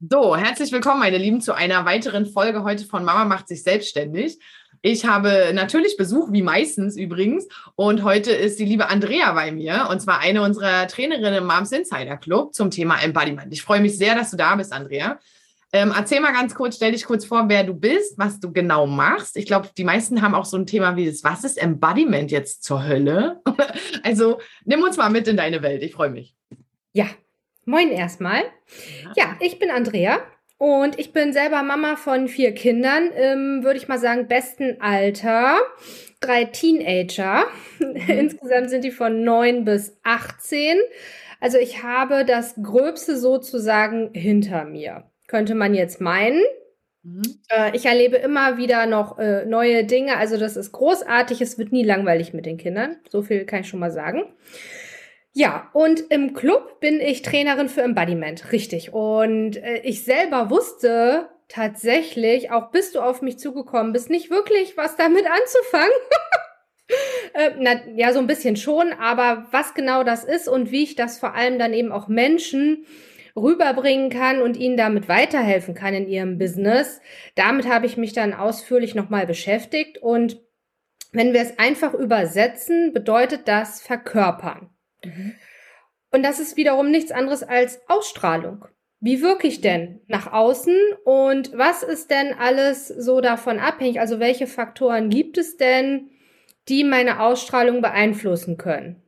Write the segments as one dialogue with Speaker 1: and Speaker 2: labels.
Speaker 1: So, herzlich willkommen, meine Lieben, zu einer weiteren Folge heute von Mama macht sich selbstständig. Ich habe natürlich Besuch, wie meistens übrigens. Und heute ist die liebe Andrea bei mir, und zwar eine unserer Trainerinnen im Moms Insider Club zum Thema Embodiment. Ich freue mich sehr, dass du da bist, Andrea. Ähm, erzähl mal ganz kurz, stell dich kurz vor, wer du bist, was du genau machst. Ich glaube, die meisten haben auch so ein Thema wie das, was ist Embodiment jetzt zur Hölle? also nimm uns mal mit in deine Welt. Ich freue mich.
Speaker 2: Ja, Moin erstmal. Ja, ich bin Andrea und ich bin selber Mama von vier Kindern, im, würde ich mal sagen, besten Alter. Drei Teenager. Mhm. Insgesamt sind die von neun bis 18. Also ich habe das Gröbste sozusagen hinter mir, könnte man jetzt meinen. Mhm. Äh, ich erlebe immer wieder noch äh, neue Dinge. Also das ist großartig. Es wird nie langweilig mit den Kindern. So viel kann ich schon mal sagen. Ja, und im Club bin ich Trainerin für Embodiment, richtig. Und äh, ich selber wusste tatsächlich, auch bis du auf mich zugekommen bist, nicht wirklich was damit anzufangen. äh, na, ja, so ein bisschen schon, aber was genau das ist und wie ich das vor allem dann eben auch Menschen rüberbringen kann und ihnen damit weiterhelfen kann in ihrem Business, damit habe ich mich dann ausführlich nochmal beschäftigt und wenn wir es einfach übersetzen, bedeutet das verkörpern. Mhm. Und das ist wiederum nichts anderes als Ausstrahlung. Wie wirke ich denn nach außen und was ist denn alles so davon abhängig? Also welche Faktoren gibt es denn, die meine Ausstrahlung beeinflussen können?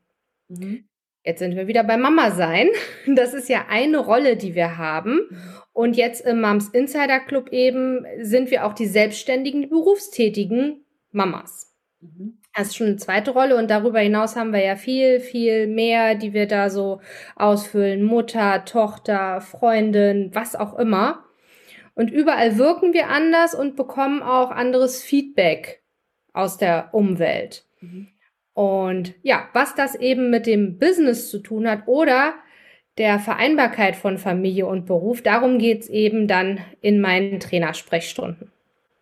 Speaker 2: Mhm. Jetzt sind wir wieder bei Mama sein. Das ist ja eine Rolle, die wir haben. Und jetzt im Moms Insider Club eben sind wir auch die selbstständigen, berufstätigen Mamas. Mhm. Das ist schon eine zweite Rolle und darüber hinaus haben wir ja viel, viel mehr, die wir da so ausfüllen. Mutter, Tochter, Freundin, was auch immer. Und überall wirken wir anders und bekommen auch anderes Feedback aus der Umwelt. Mhm. Und ja, was das eben mit dem Business zu tun hat oder der Vereinbarkeit von Familie und Beruf, darum geht's eben dann in meinen Trainersprechstunden.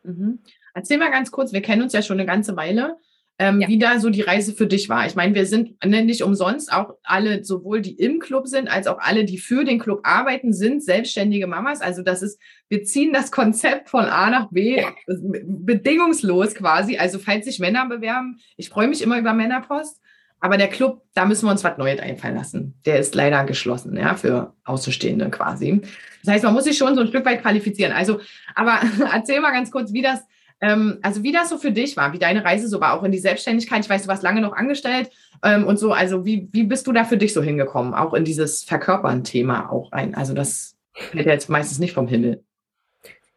Speaker 1: Mhm. Erzähl mal ganz kurz, wir kennen uns ja schon eine ganze Weile ähm, ja. wie da so die Reise für dich war. Ich meine, wir sind ne, nicht umsonst auch alle, sowohl die im Club sind, als auch alle, die für den Club arbeiten, sind selbstständige Mamas. Also das ist, wir ziehen das Konzept von A nach B ja. bedingungslos quasi. Also falls sich Männer bewerben, ich freue mich immer über Männerpost. Aber der Club, da müssen wir uns was Neues einfallen lassen. Der ist leider geschlossen, ja, für Außenstehende quasi. Das heißt, man muss sich schon so ein Stück weit qualifizieren. Also, aber erzähl mal ganz kurz, wie das, ähm, also wie das so für dich war, wie deine Reise so war, auch in die Selbstständigkeit. Ich weiß, du warst lange noch angestellt ähm, und so. Also wie, wie bist du da für dich so hingekommen, auch in dieses Verkörpern-Thema auch ein? Also das fällt jetzt meistens nicht vom Himmel.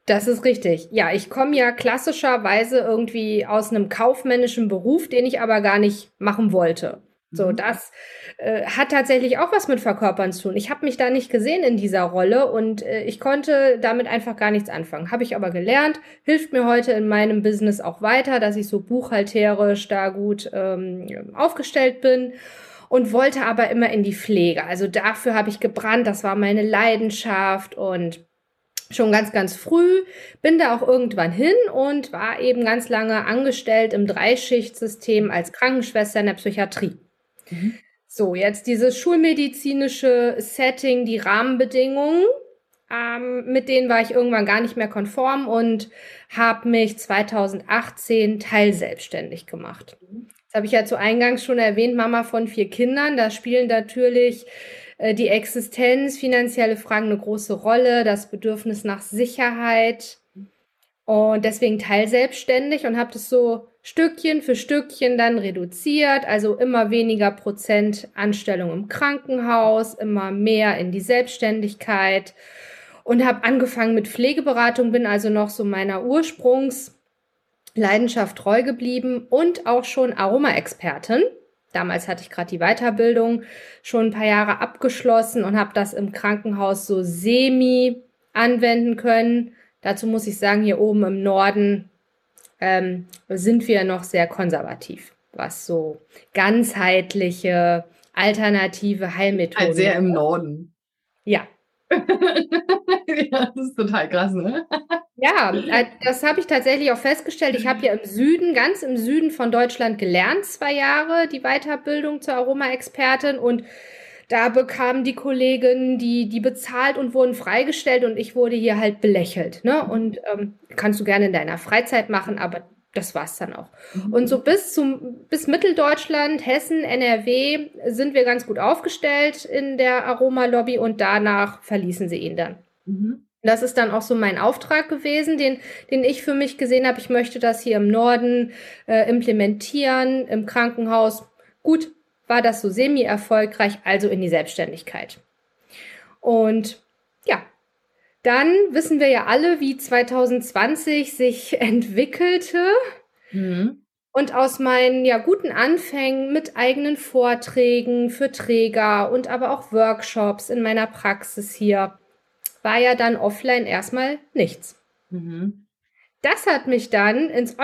Speaker 2: Das ist richtig. Ja, ich komme ja klassischerweise irgendwie aus einem kaufmännischen Beruf, den ich aber gar nicht machen wollte. So, mhm. das äh, hat tatsächlich auch was mit Verkörpern zu tun. Ich habe mich da nicht gesehen in dieser Rolle und äh, ich konnte damit einfach gar nichts anfangen. Habe ich aber gelernt, hilft mir heute in meinem Business auch weiter, dass ich so buchhalterisch da gut ähm, aufgestellt bin und wollte aber immer in die Pflege. Also dafür habe ich gebrannt, das war meine Leidenschaft und schon ganz, ganz früh, bin da auch irgendwann hin und war eben ganz lange angestellt im Dreischichtsystem als Krankenschwester in der Psychiatrie. Mhm. So, jetzt dieses schulmedizinische Setting, die Rahmenbedingungen, ähm, mit denen war ich irgendwann gar nicht mehr konform und habe mich 2018 teilselbstständig gemacht. Das habe ich ja zu Eingangs schon erwähnt, Mama von vier Kindern. Da spielen natürlich äh, die Existenz, finanzielle Fragen eine große Rolle, das Bedürfnis nach Sicherheit und deswegen teilselbstständig und habe das so Stückchen für Stückchen dann reduziert, also immer weniger Prozent Anstellung im Krankenhaus, immer mehr in die Selbstständigkeit und habe angefangen mit Pflegeberatung, bin also noch so meiner Ursprungsleidenschaft treu geblieben und auch schon Aroma-Expertin. Damals hatte ich gerade die Weiterbildung schon ein paar Jahre abgeschlossen und habe das im Krankenhaus so semi anwenden können. Dazu muss ich sagen, hier oben im Norden ähm, sind wir noch sehr konservativ, was so ganzheitliche alternative Heilmethoden.
Speaker 1: Halt sehr im Norden.
Speaker 2: Ja.
Speaker 1: ja, das ist total krass, ne?
Speaker 2: Ja, äh, das habe ich tatsächlich auch festgestellt. Ich habe ja im Süden, ganz im Süden von Deutschland gelernt, zwei Jahre die Weiterbildung zur Aroma-Expertin und da bekamen die Kollegen die, die bezahlt und wurden freigestellt und ich wurde hier halt belächelt. Ne? Und ähm, kannst du gerne in deiner Freizeit machen, aber das war's dann auch. Mhm. Und so bis zum bis Mitteldeutschland, Hessen, NRW sind wir ganz gut aufgestellt in der Aroma-Lobby und danach verließen sie ihn dann. Mhm. Das ist dann auch so mein Auftrag gewesen, den, den ich für mich gesehen habe. Ich möchte das hier im Norden äh, implementieren, im Krankenhaus. Gut, war das so semi-erfolgreich, also in die Selbstständigkeit. Und ja, dann wissen wir ja alle, wie 2020 sich entwickelte. Mhm. Und aus meinen ja guten Anfängen mit eigenen Vorträgen für Träger und aber auch Workshops in meiner Praxis hier war ja dann offline erstmal nichts. Mhm. Das hat mich dann ins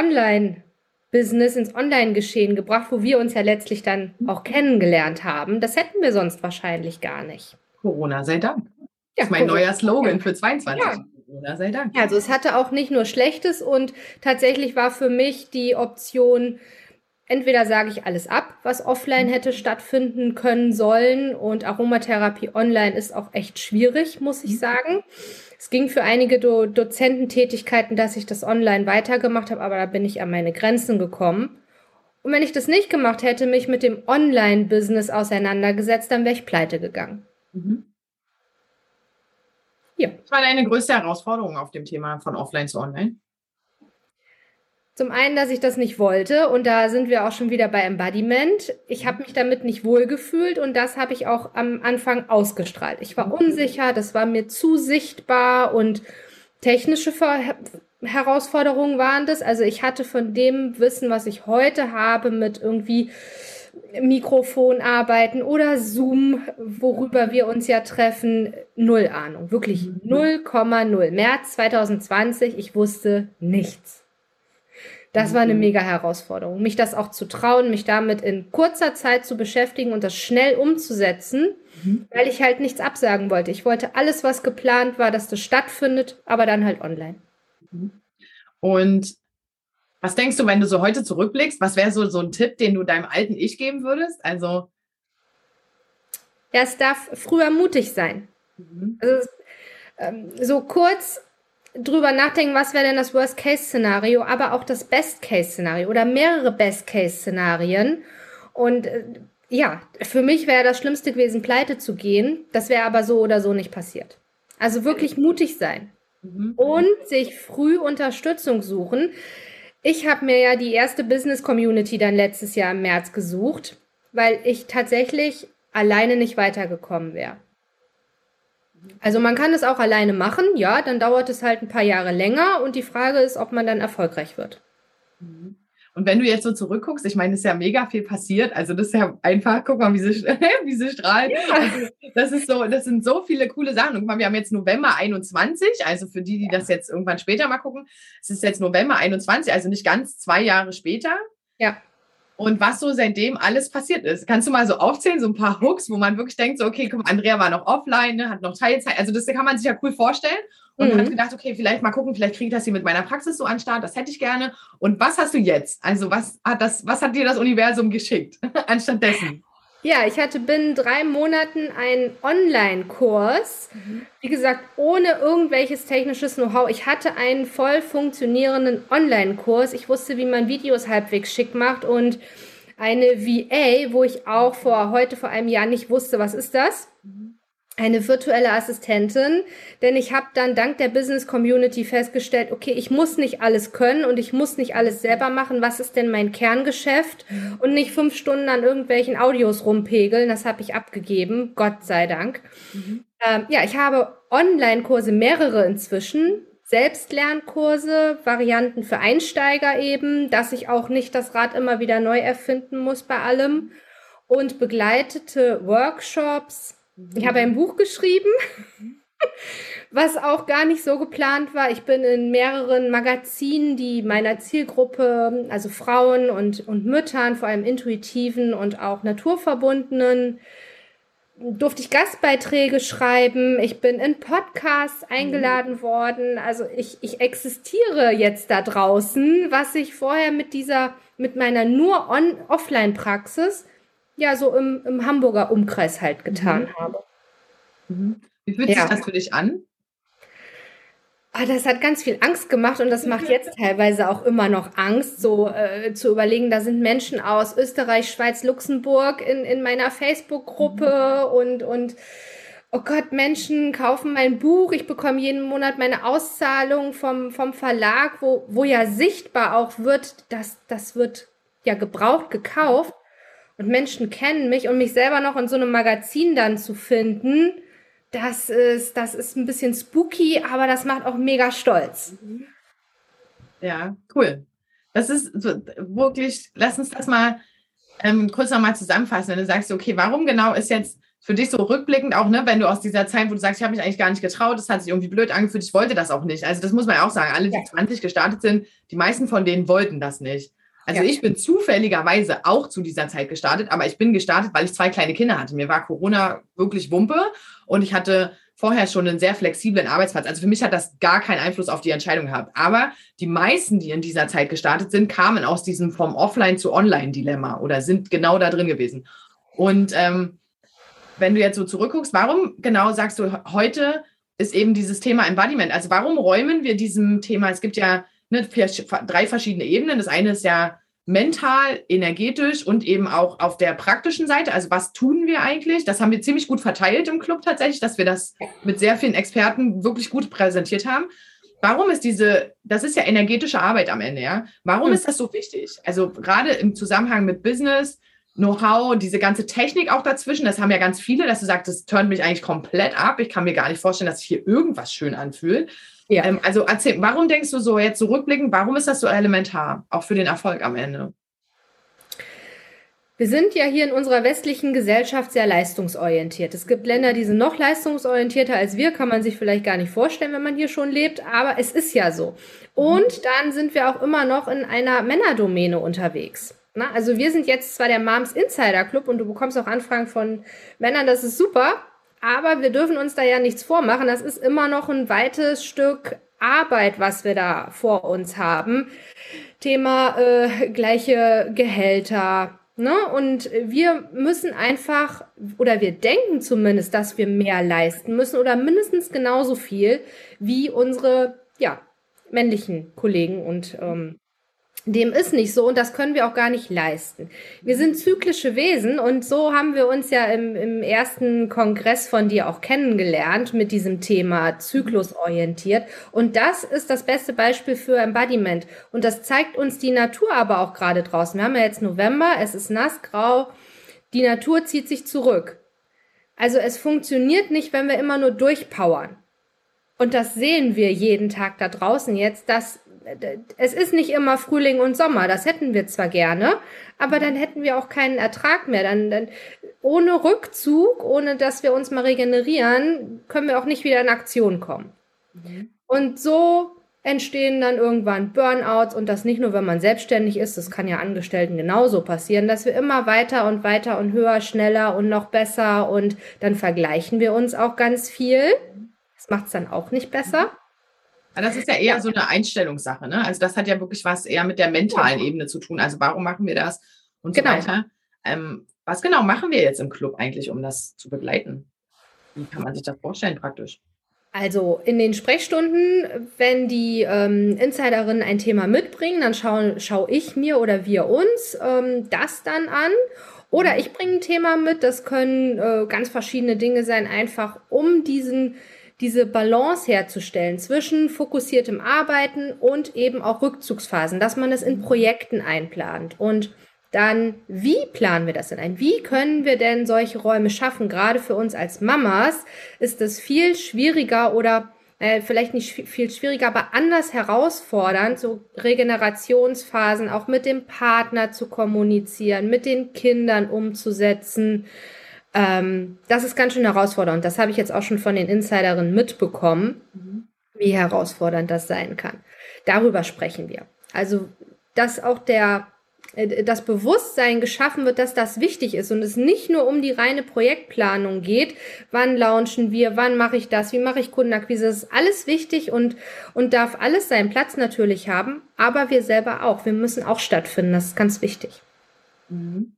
Speaker 2: Online-Business, ins Online-Geschehen gebracht, wo wir uns ja letztlich dann auch kennengelernt haben. Das hätten wir sonst wahrscheinlich gar nicht.
Speaker 1: Corona sei Dank. Ja, das ist mein Corona. neuer Slogan für 22. Ja. Corona sei Dank.
Speaker 2: Also es hatte auch nicht nur Schlechtes und tatsächlich war für mich die Option, entweder sage ich alles ab, was offline hätte stattfinden können sollen und Aromatherapie online ist auch echt schwierig, muss ich mhm. sagen. Es ging für einige Do Dozententätigkeiten, dass ich das online weitergemacht habe, aber da bin ich an meine Grenzen gekommen. Und wenn ich das nicht gemacht hätte, mich mit dem Online-Business auseinandergesetzt, dann wäre ich pleite gegangen. Mhm.
Speaker 1: Ja. Was war deine größte Herausforderung auf dem Thema von Offline zu Online?
Speaker 2: Zum einen, dass ich das nicht wollte und da sind wir auch schon wieder bei Embodiment. Ich habe mich damit nicht wohlgefühlt und das habe ich auch am Anfang ausgestrahlt. Ich war unsicher, das war mir zu sichtbar und technische Ver Herausforderungen waren das. Also ich hatte von dem Wissen, was ich heute habe, mit irgendwie Mikrofon arbeiten oder Zoom, worüber wir uns ja treffen, null Ahnung. Wirklich 0,0. März 2020, ich wusste nichts. Das war eine mhm. mega Herausforderung, mich das auch zu trauen, mich damit in kurzer Zeit zu beschäftigen und das schnell umzusetzen, mhm. weil ich halt nichts absagen wollte. Ich wollte alles, was geplant war, dass das stattfindet, aber dann halt online.
Speaker 1: Mhm. Und was denkst du, wenn du so heute zurückblickst, was wäre so, so ein Tipp, den du deinem alten Ich geben würdest? Also.
Speaker 2: Ja, es darf früher mutig sein. Mhm. Also, ähm, so kurz drüber nachdenken, was wäre denn das Worst-Case-Szenario, aber auch das Best-Case-Szenario oder mehrere Best-Case-Szenarien. Und äh, ja, für mich wäre das Schlimmste gewesen, pleite zu gehen. Das wäre aber so oder so nicht passiert. Also wirklich mutig sein mhm. und sich früh Unterstützung suchen. Ich habe mir ja die erste Business Community dann letztes Jahr im März gesucht, weil ich tatsächlich alleine nicht weitergekommen wäre. Also man kann es auch alleine machen, ja, dann dauert es halt ein paar Jahre länger und die Frage ist, ob man dann erfolgreich wird.
Speaker 1: Mhm. Und wenn du jetzt so zurückguckst, ich meine, es ist ja mega viel passiert. Also das ist ja einfach, guck mal, wie sie, wie sie strahlen. Ja. Also das ist so, das sind so viele coole Sachen. Und guck mal, wir haben jetzt November 21, also für die, die das jetzt irgendwann später mal gucken, es ist jetzt November 21, also nicht ganz zwei Jahre später.
Speaker 2: Ja
Speaker 1: und was so seitdem alles passiert ist. Kannst du mal so aufzählen, so ein paar Hooks, wo man wirklich denkt, so, okay, komm, Andrea war noch offline, ne, hat noch Teilzeit. Also das kann man sich ja cool vorstellen. Und mhm. hat gedacht, okay, vielleicht mal gucken, vielleicht kriege ich das hier mit meiner Praxis so an Start, das hätte ich gerne. Und was hast du jetzt? Also was hat das, was hat dir das Universum geschickt anstatt dessen?
Speaker 2: Ja, ich hatte binnen drei Monaten einen Online-Kurs. Mhm. Wie gesagt, ohne irgendwelches technisches Know-how. Ich hatte einen voll funktionierenden Online-Kurs. Ich wusste, wie man Videos halbwegs schick macht und eine VA, wo ich auch vor heute vor einem Jahr nicht wusste, was ist das? Eine virtuelle Assistentin, denn ich habe dann dank der Business Community festgestellt, okay, ich muss nicht alles können und ich muss nicht alles selber machen. Was ist denn mein Kerngeschäft? Und nicht fünf Stunden an irgendwelchen Audios rumpegeln. Das habe ich abgegeben, Gott sei Dank. Mhm. Ähm, ja, ich habe Online-Kurse, mehrere inzwischen. Selbstlernkurse, Varianten für Einsteiger eben, dass ich auch nicht das Rad immer wieder neu erfinden muss bei allem. Und begleitete Workshops, ich habe ein Buch geschrieben. Was auch gar nicht so geplant war. Ich bin in mehreren Magazinen, die meiner Zielgruppe, also Frauen und, und Müttern, vor allem intuitiven und auch naturverbundenen, durfte ich Gastbeiträge schreiben. Ich bin in Podcasts eingeladen mhm. worden. Also ich, ich existiere jetzt da draußen, was ich vorher mit dieser, mit meiner nur Offline-Praxis ja so im, im Hamburger Umkreis halt getan mhm. habe.
Speaker 1: Mhm. Wie fühlt ja. sich das für dich an?
Speaker 2: Ah, das hat ganz viel Angst gemacht und das macht jetzt teilweise auch immer noch Angst, so äh, zu überlegen, da sind Menschen aus Österreich, Schweiz, Luxemburg in, in meiner Facebook-Gruppe mhm. und, und oh Gott, Menschen kaufen mein Buch, ich bekomme jeden Monat meine Auszahlung vom, vom Verlag, wo, wo ja sichtbar auch wird, dass das wird ja gebraucht, gekauft und Menschen kennen mich und mich selber noch in so einem Magazin dann zu finden das ist, das ist ein bisschen spooky, aber das macht auch mega stolz.
Speaker 1: Ja, cool. Das ist wirklich, lass uns das mal ähm, kurz nochmal zusammenfassen, wenn du sagst, okay, warum genau ist jetzt für dich so rückblickend auch, ne, wenn du aus dieser Zeit, wo du sagst, ich habe mich eigentlich gar nicht getraut, das hat sich irgendwie blöd angefühlt, ich wollte das auch nicht. Also das muss man ja auch sagen, alle, die ja. 20 gestartet sind, die meisten von denen wollten das nicht. Also ja. ich bin zufälligerweise auch zu dieser Zeit gestartet, aber ich bin gestartet, weil ich zwei kleine Kinder hatte. Mir war Corona wirklich Wumpe und ich hatte vorher schon einen sehr flexiblen Arbeitsplatz. Also für mich hat das gar keinen Einfluss auf die Entscheidung gehabt. Aber die meisten, die in dieser Zeit gestartet sind, kamen aus diesem vom Offline zu Online-Dilemma oder sind genau da drin gewesen. Und ähm, wenn du jetzt so zurückguckst, warum genau sagst du, heute ist eben dieses Thema Embodiment? Also warum räumen wir diesem Thema? Es gibt ja ne, drei verschiedene Ebenen. Das eine ist ja mental, energetisch und eben auch auf der praktischen Seite. Also was tun wir eigentlich? Das haben wir ziemlich gut verteilt im Club tatsächlich, dass wir das mit sehr vielen Experten wirklich gut präsentiert haben. Warum ist diese, das ist ja energetische Arbeit am Ende, ja? Warum mhm. ist das so wichtig? Also gerade im Zusammenhang mit Business, Know-how, diese ganze Technik auch dazwischen, das haben ja ganz viele, dass du sagst, das turnt mich eigentlich komplett ab. Ich kann mir gar nicht vorstellen, dass sich hier irgendwas schön anfühlt. Ja. Ähm, also erzähl, warum denkst du so jetzt zurückblickend, warum ist das so elementar, auch für den Erfolg am Ende?
Speaker 2: Wir sind ja hier in unserer westlichen Gesellschaft sehr leistungsorientiert. Es gibt Länder, die sind noch leistungsorientierter als wir, kann man sich vielleicht gar nicht vorstellen, wenn man hier schon lebt, aber es ist ja so. Und dann sind wir auch immer noch in einer Männerdomäne unterwegs. Na, also wir sind jetzt zwar der Moms Insider Club und du bekommst auch Anfragen von Männern, das ist super, aber wir dürfen uns da ja nichts vormachen. Das ist immer noch ein weites Stück Arbeit, was wir da vor uns haben. Thema äh, gleiche Gehälter. Ne? Und wir müssen einfach, oder wir denken zumindest, dass wir mehr leisten müssen oder mindestens genauso viel wie unsere ja, männlichen Kollegen und ähm, dem ist nicht so und das können wir auch gar nicht leisten. Wir sind zyklische Wesen und so haben wir uns ja im, im ersten Kongress von dir auch kennengelernt mit diesem Thema zyklusorientiert. Und das ist das beste Beispiel für Embodiment. Und das zeigt uns die Natur aber auch gerade draußen. Wir haben ja jetzt November, es ist nass, grau, die Natur zieht sich zurück. Also es funktioniert nicht, wenn wir immer nur durchpowern. Und das sehen wir jeden Tag da draußen jetzt, dass es ist nicht immer Frühling und Sommer, das hätten wir zwar gerne, aber dann hätten wir auch keinen Ertrag mehr. Dann, dann ohne Rückzug, ohne dass wir uns mal regenerieren, können wir auch nicht wieder in Aktion kommen. Mhm. Und so entstehen dann irgendwann Burnouts und das nicht nur, wenn man selbstständig ist, das kann ja Angestellten genauso passieren, dass wir immer weiter und weiter und höher, schneller und noch besser und dann vergleichen wir uns auch ganz viel. Das macht es dann auch nicht besser.
Speaker 1: Das ist ja eher so eine Einstellungssache, ne? Also das hat ja wirklich was eher mit der mentalen Ebene zu tun. Also warum machen wir das und so genau. weiter. Ähm, was genau machen wir jetzt im Club eigentlich, um das zu begleiten? Wie kann man sich das vorstellen praktisch?
Speaker 2: Also in den Sprechstunden, wenn die ähm, Insiderinnen ein Thema mitbringen, dann schaue schau ich mir oder wir uns ähm, das dann an. Oder ich bringe ein Thema mit. Das können äh, ganz verschiedene Dinge sein, einfach um diesen diese Balance herzustellen zwischen fokussiertem Arbeiten und eben auch Rückzugsphasen, dass man das in Projekten einplant. Und dann, wie planen wir das denn ein? Wie können wir denn solche Räume schaffen? Gerade für uns als Mamas ist es viel schwieriger oder äh, vielleicht nicht viel schwieriger, aber anders herausfordernd, so Regenerationsphasen auch mit dem Partner zu kommunizieren, mit den Kindern umzusetzen Ähm, das ist ganz schön herausfordernd. Das habe ich jetzt auch schon von den Insiderinnen mitbekommen, mhm. wie herausfordernd das sein kann. Darüber sprechen wir. Also, dass auch der äh, das Bewusstsein geschaffen wird, dass das wichtig ist und es nicht nur um die reine Projektplanung geht, wann launchen wir, wann mache ich das, wie mache ich Kundenakquise, das ist alles wichtig und, und darf alles seinen Platz natürlich haben, aber wir selber auch, wir müssen auch stattfinden, das ist ganz wichtig.
Speaker 1: Mhm.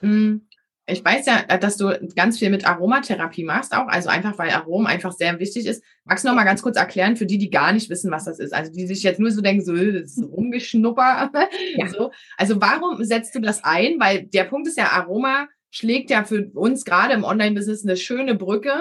Speaker 1: Mhm. Ich weiß ja, äh, dass du ganz viel mit Aromatherapie machst auch, also einfach, weil Arom einfach sehr wichtig ist. Magst du noch mal ganz kurz erklären für die, die gar nicht wissen, was das ist? Also die sich jetzt nur so denken, so, äh, das ist rumgeschnupper. Ja. So. Also warum setzt du das ein? Weil der Punkt ist ja, Aroma schlägt ja für uns gerade im Online-Business eine schöne Brücke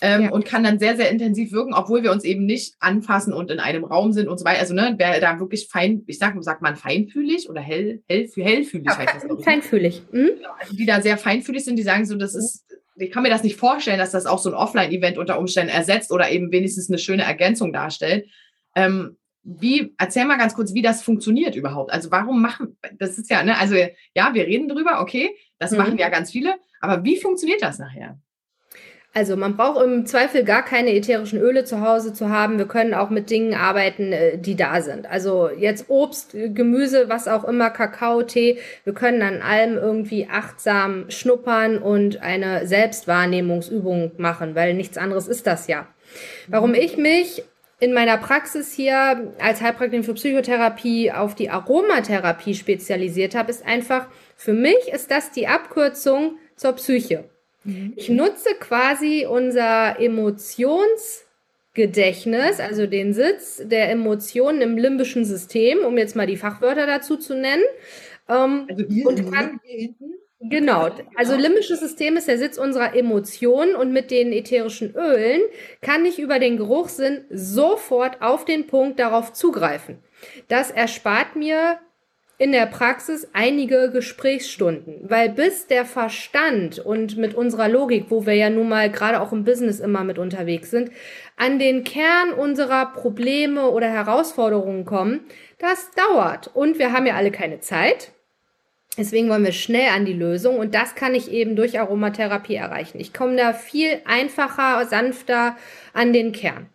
Speaker 1: ähm, ja. und kann dann sehr, sehr intensiv wirken, obwohl wir uns eben nicht anfassen und in einem Raum sind und so weiter. Also, ne, wer da wirklich fein, ich sag, sagt man feinfühlig oder hell, hell, hellfühlig ja, heißt
Speaker 2: das. Feinfühlig. Mhm.
Speaker 1: Also die da sehr feinfühlig sind, die sagen so, das ist, ich kann mir das nicht vorstellen, dass das auch so ein Offline-Event unter Umständen ersetzt oder eben wenigstens eine schöne Ergänzung darstellt. Ähm, wie, erzähl mal ganz kurz, wie das funktioniert überhaupt. Also warum machen, das ist ja, ne, also ja, wir reden drüber, okay, das mhm. machen ja ganz viele, aber wie funktioniert das nachher?
Speaker 2: Also man braucht im Zweifel gar keine ätherischen Öle zu Hause zu haben. Wir können auch mit Dingen arbeiten, äh, die da sind. Also jetzt Obst, äh, Gemüse, was auch immer, Kakao, Tee. Wir können an allem irgendwie achtsam schnuppern und eine Selbstwahrnehmungsübung machen, weil nichts anderes ist das ja. Warum ich mich in meiner Praxis hier als Heilpraktikerin für Psychotherapie auf die Aromatherapie spezialisiert habe, ist einfach, für mich ist das die Abkürzung zur Psyche. Mhm. Ich nutze quasi unser Emotionsgedächtnis, also den Sitz der Emotionen im limbischen System, um jetzt mal die Fachwörter dazu zu nennen. Ähm, also hier, und kann, Genau, also limbisches System ist der Sitz unserer Emotionen und mit den ätherischen Ölen kann ich über den Geruchssinn sofort auf den Punkt darauf zugreifen. Das erspart mir in der Praxis einige Gesprächsstunden, weil bis der Verstand und mit unserer Logik, wo wir ja nun mal gerade auch im Business immer mit unterwegs sind, an den Kern unserer Probleme oder Herausforderungen kommen, das dauert. Und wir haben ja alle keine Zeit. Deswegen wollen wir schnell an die Lösung und das kann ich eben durch Aromatherapie erreichen. Ich komme da viel einfacher, sanfter an den Kern.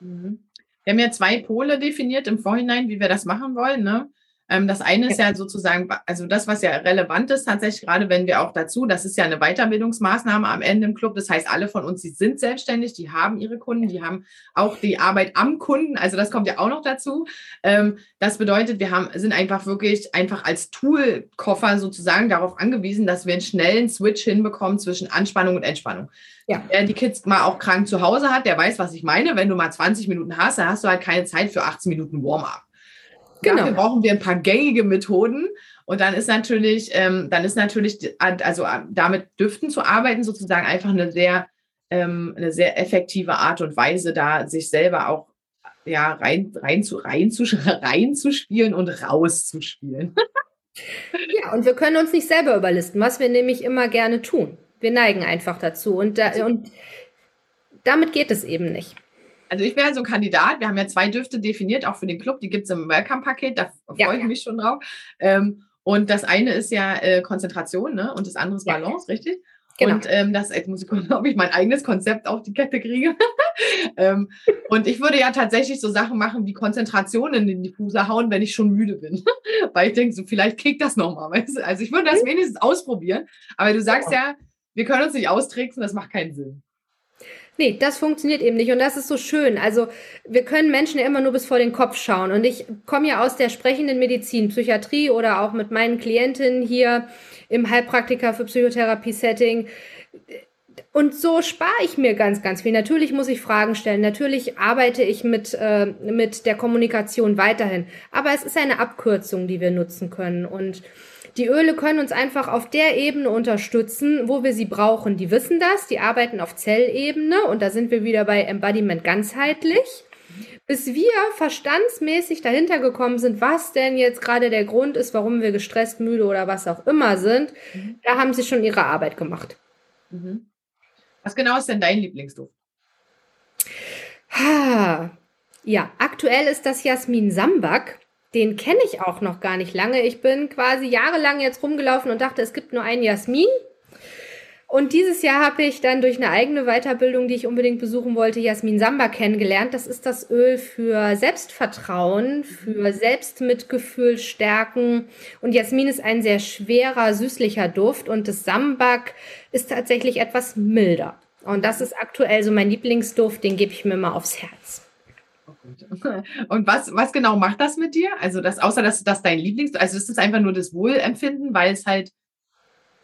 Speaker 1: Mhm. Wir haben ja zwei Pole definiert im Vorhinein, wie wir das machen wollen. Ne? Ähm, das eine ist ja sozusagen, also das, was ja relevant ist tatsächlich, gerade wenn wir auch dazu, das ist ja eine Weiterbildungsmaßnahme am Ende im Club. Das heißt, alle von uns, die sind selbstständig, die haben ihre Kunden, die haben auch die Arbeit am Kunden. Also das kommt ja auch noch dazu. Ähm, das bedeutet, wir haben, sind einfach wirklich einfach als Toolkoffer sozusagen darauf angewiesen, dass wir einen schnellen Switch hinbekommen zwischen Anspannung und Entspannung. Ja. Wer die Kids mal auch krank zu Hause hat, der weiß, was ich meine. Wenn du mal 20 Minuten hast, dann hast du halt keine Zeit für 18 Minuten Warm-up. Genau. Dafür brauchen wir ein paar gängige Methoden. Und dann ist natürlich, ähm, dann ist natürlich, also äh, damit Düften zu arbeiten, sozusagen einfach eine sehr, ähm, eine sehr effektive Art und Weise, da sich selber auch ja, rein, rein, zu, rein, zu, rein zu spielen und rauszuspielen.
Speaker 2: ja, und wir können uns nicht selber überlisten, was wir nämlich immer gerne tun. Wir neigen einfach dazu. Und, da, und damit geht es eben nicht.
Speaker 1: Also ich wäre so ein Kandidat. Wir haben ja zwei Düfte definiert, auch für den Club. Die gibt es im Welcome-Paket. Da freue ja, ich mich schon drauf. Ähm, und das eine ist ja äh, Konzentration, ne? Und das andere ist Balance, ja. richtig? Genau. Und ähm, das jetzt muss ich gucken, ob ich mein eigenes Konzept auf die Kette kriege. ähm, und ich würde ja tatsächlich so Sachen machen wie Konzentration in den Diffuser hauen, wenn ich schon müde bin. Weil ich denke, so vielleicht kriegt das nochmal. Weißt du? Also ich würde das mhm. wenigstens ausprobieren. Aber du sagst ja, wir können uns nicht austricksen, das macht keinen Sinn.
Speaker 2: Nee, das funktioniert eben nicht und das ist so schön. Also wir können Menschen ja immer nur bis vor den Kopf schauen und ich komme ja aus der sprechenden Medizin, Psychiatrie oder auch mit meinen Klientinnen hier im Heilpraktiker für Psychotherapie-Setting. Und so spare ich mir ganz, ganz viel. Natürlich muss ich Fragen stellen. Natürlich arbeite ich mit, äh, mit der Kommunikation weiterhin. Aber es ist eine Abkürzung, die wir nutzen können. Und die Öle können uns einfach auf der Ebene unterstützen, wo wir sie brauchen. Die wissen das, die arbeiten auf Zellebene und da sind wir wieder bei Embodiment ganzheitlich. Bis wir verstandsmäßig dahinter gekommen sind, was denn jetzt gerade der Grund ist, warum wir gestresst, müde oder was auch immer sind, mhm. da haben sie schon ihre Arbeit gemacht.
Speaker 1: Mhm. Was genau ist denn dein Lieblingsduft?
Speaker 2: Ja, aktuell ist das Jasmin Sambak den kenne ich auch noch gar nicht lange. Ich bin quasi jahrelang jetzt rumgelaufen und dachte, es gibt nur einen Jasmin. Und dieses Jahr habe ich dann durch eine eigene Weiterbildung, die ich unbedingt besuchen wollte, Jasmin Samba kennengelernt. Das ist das Öl für Selbstvertrauen, für Selbstmitgefühl stärken. Und Jasmin ist ein sehr schwerer, süßlicher Duft und das Sambak ist tatsächlich etwas milder. Und das ist aktuell so mein Lieblingsduft, den gebe ich mir mal aufs Herz.
Speaker 1: Und was, was genau macht das mit dir? Also das, außer dass das dein Lieblings, also ist es einfach nur das Wohlempfinden, weil es halt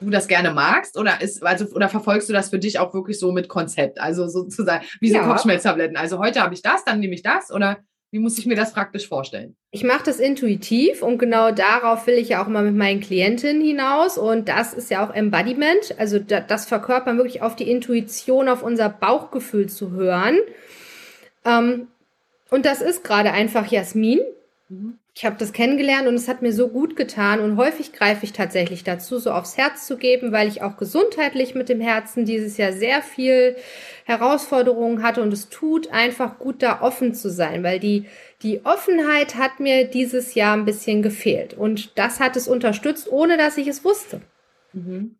Speaker 1: du das gerne magst oder ist also oder verfolgst du das für dich auch wirklich so mit Konzept, also sozusagen wie so ja. Kopfschmelztabletten. Also heute habe ich das, dann nehme ich das oder wie muss ich mir das praktisch vorstellen?
Speaker 2: Ich mache das intuitiv und genau darauf will ich ja auch mal mit meinen Klientinnen hinaus und das ist ja auch Embodiment, also das verkörpern wirklich auf die Intuition, auf unser Bauchgefühl zu hören. Ähm, und das ist gerade einfach Jasmin. Mhm ich habe das kennengelernt und es hat mir so gut getan und häufig greife ich tatsächlich dazu, so aufs Herz zu geben, weil ich auch gesundheitlich mit dem Herzen dieses Jahr sehr viel Herausforderungen hatte und es tut einfach gut, da offen zu sein, weil die, die Offenheit hat mir dieses Jahr ein bisschen gefehlt und das hat es unterstützt, ohne dass ich es wusste. Mhm.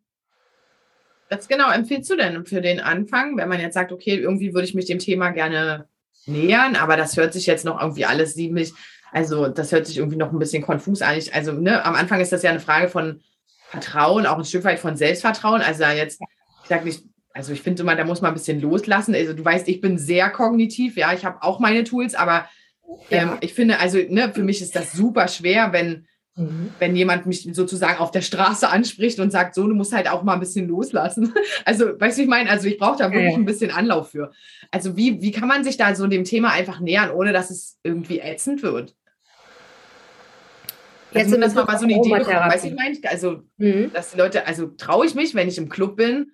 Speaker 1: Was genau empfiehlst du denn für den Anfang, wenn man jetzt sagt, okay, irgendwie würde ich mich dem Thema gerne nähern, aber das hört sich jetzt noch irgendwie alles ziemlich also das hört sich irgendwie noch ein bisschen konfus an. also ne, am Anfang ist das ja eine Frage von Vertrauen, auch ein Stück weit von Selbstvertrauen. Also jetzt, ich sage nicht, also ich finde immer, da muss man ein bisschen loslassen. Also du weißt, ich bin sehr kognitiv, ja, ich habe auch meine Tools, aber ähm, ich finde, also ne, für mich ist das super schwer, wenn Mhm. Wenn jemand mich sozusagen auf der Straße anspricht und sagt, so, du musst halt auch mal ein bisschen loslassen. Also, weißt du, ich meine, also ich brauche da wirklich ja, ein bisschen Anlauf für. Also, wie, wie kann man sich da so dem Thema einfach nähern, ohne dass es irgendwie ätzend wird? Jetzt also, dass man mal so eine Idee bekommt, weißt du, ich meine, also, mhm. dass die Leute, also traue ich mich, wenn ich im Club bin,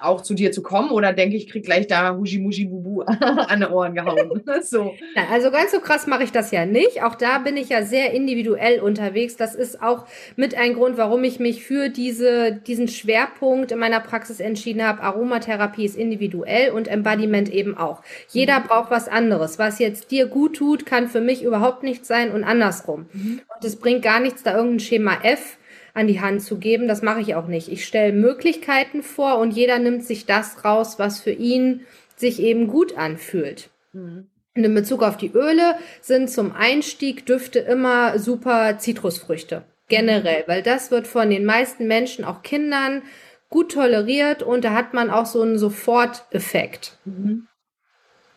Speaker 1: auch zu dir zu kommen oder denke ich, krieg gleich da Mushi Bubu an die Ohren gehauen?
Speaker 2: so. Also ganz so krass mache ich das ja nicht. Auch da bin ich ja sehr individuell unterwegs. Das ist auch mit ein Grund, warum ich mich für diese, diesen Schwerpunkt in meiner Praxis entschieden habe. Aromatherapie ist individuell und Embodiment eben auch. Jeder mhm. braucht was anderes. Was jetzt dir gut tut, kann für mich überhaupt nichts sein und andersrum. Mhm. Und es bringt gar nichts, da irgendein Schema F an die Hand zu geben. Das mache ich auch nicht. Ich stelle Möglichkeiten vor und jeder nimmt sich das raus, was für ihn sich eben gut anfühlt. Mhm. Und in Bezug auf die Öle sind zum Einstieg Düfte immer super Zitrusfrüchte. Generell, weil das wird von den meisten Menschen, auch Kindern, gut toleriert und da hat man auch so einen Soforteffekt. Mhm.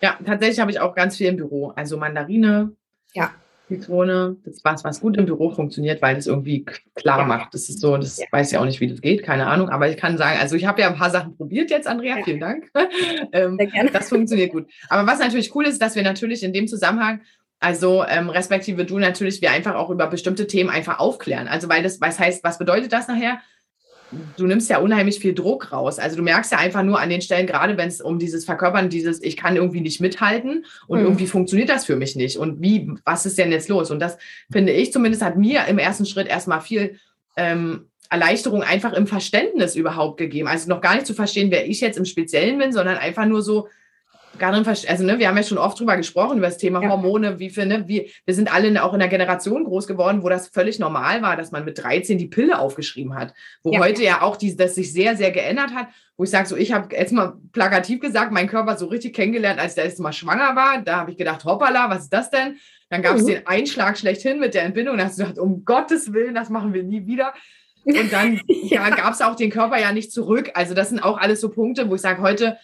Speaker 1: Ja, tatsächlich habe ich auch ganz viel im Büro. Also Mandarine, ja. Zitrone, das was, was gut im Büro funktioniert, weil es irgendwie klar ja. macht. Das ist so, das ja. weiß ja auch nicht, wie das geht, keine Ahnung. Aber ich kann sagen, also ich habe ja ein paar Sachen probiert jetzt, Andrea, ja. vielen Dank. ähm, das funktioniert gut. Aber was natürlich cool ist, dass wir natürlich in dem Zusammenhang also ähm, respektive du natürlich, wir einfach auch über bestimmte Themen einfach aufklären. Also weil das, was heißt, was bedeutet das nachher? Du nimmst ja unheimlich viel Druck raus. Also du merkst ja einfach nur an den Stellen, gerade wenn es um dieses Verkörpern, dieses, ich kann irgendwie nicht mithalten und mhm. irgendwie funktioniert das für mich nicht. Und wie, was ist denn jetzt los? Und das finde ich zumindest hat mir im ersten Schritt erstmal viel ähm, Erleichterung einfach im Verständnis überhaupt gegeben. Also noch gar nicht zu verstehen, wer ich jetzt im Speziellen bin, sondern einfach nur so, gar nicht also ne, wir haben ja schon oft drüber gesprochen, über das Thema ja. Hormone, wie viel, ne, wir, wir sind alle auch in einer Generation groß geworden, wo das völlig normal war, dass man mit 13 die Pille aufgeschrieben hat. Wo ja. heute ja auch die, das sich sehr, sehr geändert hat, wo ich sage, so ich habe jetzt mal plakativ gesagt, meinen Körper so richtig kennengelernt, als ich das erste Mal schwanger war. Da habe ich gedacht, hoppala, was ist das denn? Dann gab es mhm. den Einschlag schlechthin mit der Entbindung. Da hast du gedacht, um Gottes Willen, das machen wir nie wieder. Und dann ja. ja, gab es auch den Körper ja nicht zurück. Also das sind auch alles so Punkte, wo ich sage, heute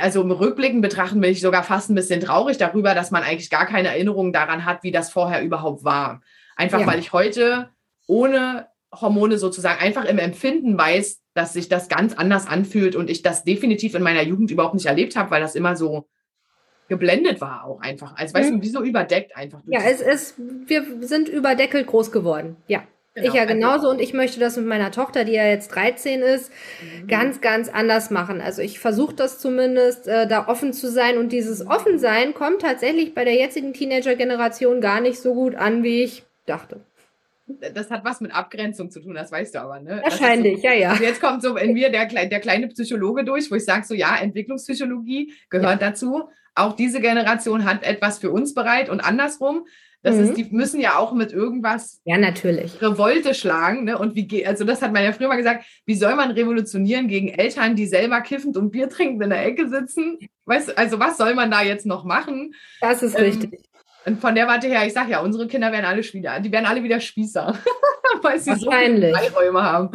Speaker 1: also im Rückblicken betrachten bin ich sogar fast ein bisschen traurig darüber, dass man eigentlich gar keine Erinnerung daran hat, wie das vorher überhaupt war. Einfach ja. weil ich heute ohne Hormone sozusagen einfach im Empfinden weiß, dass sich das ganz anders anfühlt und ich das definitiv in meiner Jugend überhaupt nicht erlebt habe, weil das immer so geblendet war auch einfach. Also weißt mhm. du, wie so überdeckt einfach.
Speaker 2: Ja, es ist, wir sind überdeckelt groß geworden. Ja. Genau, ich ja also genauso und ich möchte das mit meiner Tochter, die ja jetzt 13 ist, mhm. ganz, ganz anders machen. Also ich versuche das zumindest, äh, da offen zu sein und dieses Offensein kommt tatsächlich bei der jetzigen Teenager-Generation gar nicht so gut an, wie ich dachte.
Speaker 1: Das hat was mit Abgrenzung zu tun, das weißt du aber, ne?
Speaker 2: Wahrscheinlich, so, ja, ja.
Speaker 1: Also jetzt kommt so in mir der, der kleine Psychologe durch, wo ich sage so, ja, Entwicklungspsychologie gehört ja. dazu. Auch diese Generation hat etwas für uns bereit und andersrum Das mhm. ist, die müssen ja auch mit irgendwas
Speaker 2: ja, natürlich.
Speaker 1: Revolte schlagen. Ne? Und wie also das hat man ja früher mal gesagt, wie soll man revolutionieren gegen Eltern, die selber kiffend und Bier trinkend in der Ecke sitzen? Weißt, also was soll man da jetzt noch machen?
Speaker 2: Das ist ähm, richtig.
Speaker 1: Und von der Warte her, ich sage ja, unsere Kinder werden alle wieder, die werden alle wieder Spießer, weil sie so
Speaker 2: viele
Speaker 1: Freiräume haben,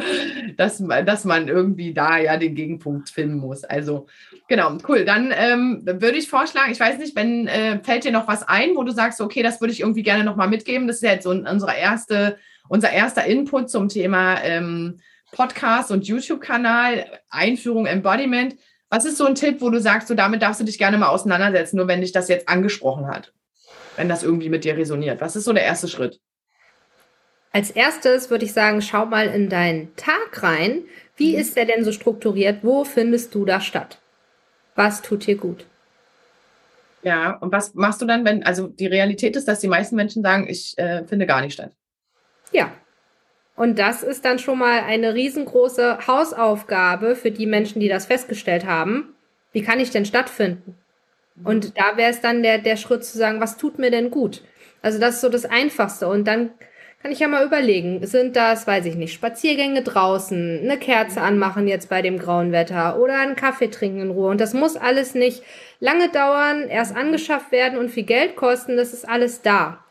Speaker 1: dass, dass man irgendwie da ja den Gegenpunkt finden muss. Also genau, cool. Dann ähm, würde ich vorschlagen, ich weiß nicht, wenn äh, fällt dir noch was ein, wo du sagst, okay, das würde ich irgendwie gerne nochmal mitgeben. Das ist ja jetzt so unsere erste, unser erster Input zum Thema ähm, Podcast und YouTube-Kanal, Einführung, Embodiment. Was ist so ein Tipp, wo du sagst, so damit darfst du dich gerne mal auseinandersetzen, nur wenn dich das jetzt angesprochen hat? Wenn das irgendwie mit dir resoniert? Was ist so der erste Schritt?
Speaker 2: Als erstes würde ich sagen, schau mal in deinen Tag rein. Wie mhm. ist der denn so strukturiert? Wo findest du da statt? Was tut dir gut?
Speaker 1: Ja, und was machst du dann, wenn, also die Realität ist, dass die meisten Menschen sagen, ich äh, finde gar nicht statt.
Speaker 2: Ja. Und das ist dann schon mal eine riesengroße Hausaufgabe für die Menschen, die das festgestellt haben. Wie kann ich denn stattfinden? Und da wäre es dann der, der Schritt zu sagen, was tut mir denn gut? Also das ist so das Einfachste. Und dann kann ich ja mal überlegen, sind das, weiß ich nicht, Spaziergänge draußen, eine Kerze anmachen jetzt bei dem grauen Wetter oder einen Kaffee trinken in Ruhe. Und das muss alles nicht lange dauern, erst angeschafft werden und viel Geld kosten. Das ist alles da.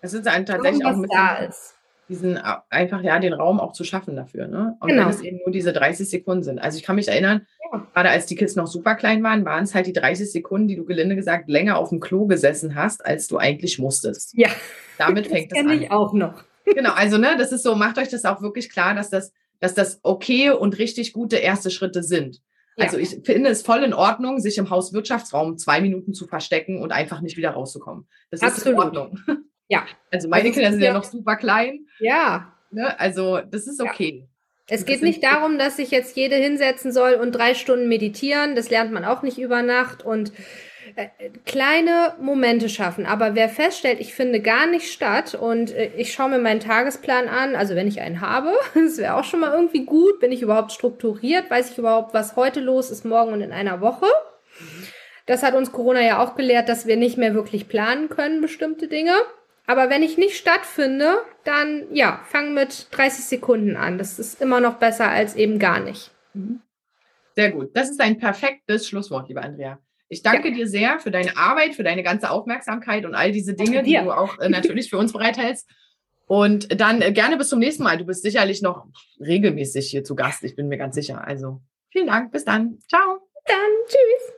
Speaker 1: Es ist ein tatsächlich auch mit da ist diesen einfach ja den Raum auch zu schaffen dafür. Ne? Und genau. wenn es eben nur diese 30 Sekunden sind. Also ich kann mich erinnern, ja. gerade als die Kids noch super klein waren, waren es halt die 30 Sekunden, die du gelinde gesagt länger auf dem Klo gesessen hast, als du eigentlich musstest.
Speaker 2: Ja.
Speaker 1: Damit fängt
Speaker 2: das
Speaker 1: es an.
Speaker 2: ich auch noch.
Speaker 1: Genau, also ne, das ist so, macht euch das auch wirklich klar, dass das, dass das okay und richtig gute erste Schritte sind. Ja. Also ich finde es voll in Ordnung, sich im Hauswirtschaftsraum zwei Minuten zu verstecken und einfach nicht wieder rauszukommen. Das
Speaker 2: Absolut. ist in
Speaker 1: Ordnung.
Speaker 2: Ja.
Speaker 1: Also meine also Kinder sind ja, ja noch super klein.
Speaker 2: Ja.
Speaker 1: Ne? Also das ist okay. Ja.
Speaker 2: Es geht nicht darum, dass sich jetzt jede hinsetzen soll und drei Stunden meditieren. Das lernt man auch nicht über Nacht und äh, kleine Momente schaffen. Aber wer feststellt, ich finde gar nicht statt und äh, ich schaue mir meinen Tagesplan an, also wenn ich einen habe, das wäre auch schon mal irgendwie gut. Bin ich überhaupt strukturiert? Weiß ich überhaupt, was heute los ist, morgen und in einer Woche? Das hat uns Corona ja auch gelehrt, dass wir nicht mehr wirklich planen können, bestimmte Dinge. Aber wenn ich nicht stattfinde, dann ja, fang mit 30 Sekunden an. Das ist immer noch besser als eben gar nicht. Mhm.
Speaker 1: Sehr gut. Das ist ein perfektes Schlusswort, liebe Andrea. Ich danke ja. dir sehr für deine Arbeit, für deine ganze Aufmerksamkeit und all diese Dinge, die du auch äh, natürlich für uns bereithältst. Und dann äh, gerne bis zum nächsten Mal. Du bist sicherlich noch regelmäßig hier zu Gast. Ich bin mir ganz sicher. Also vielen Dank. Bis dann. Ciao.
Speaker 2: Dann. Tschüss.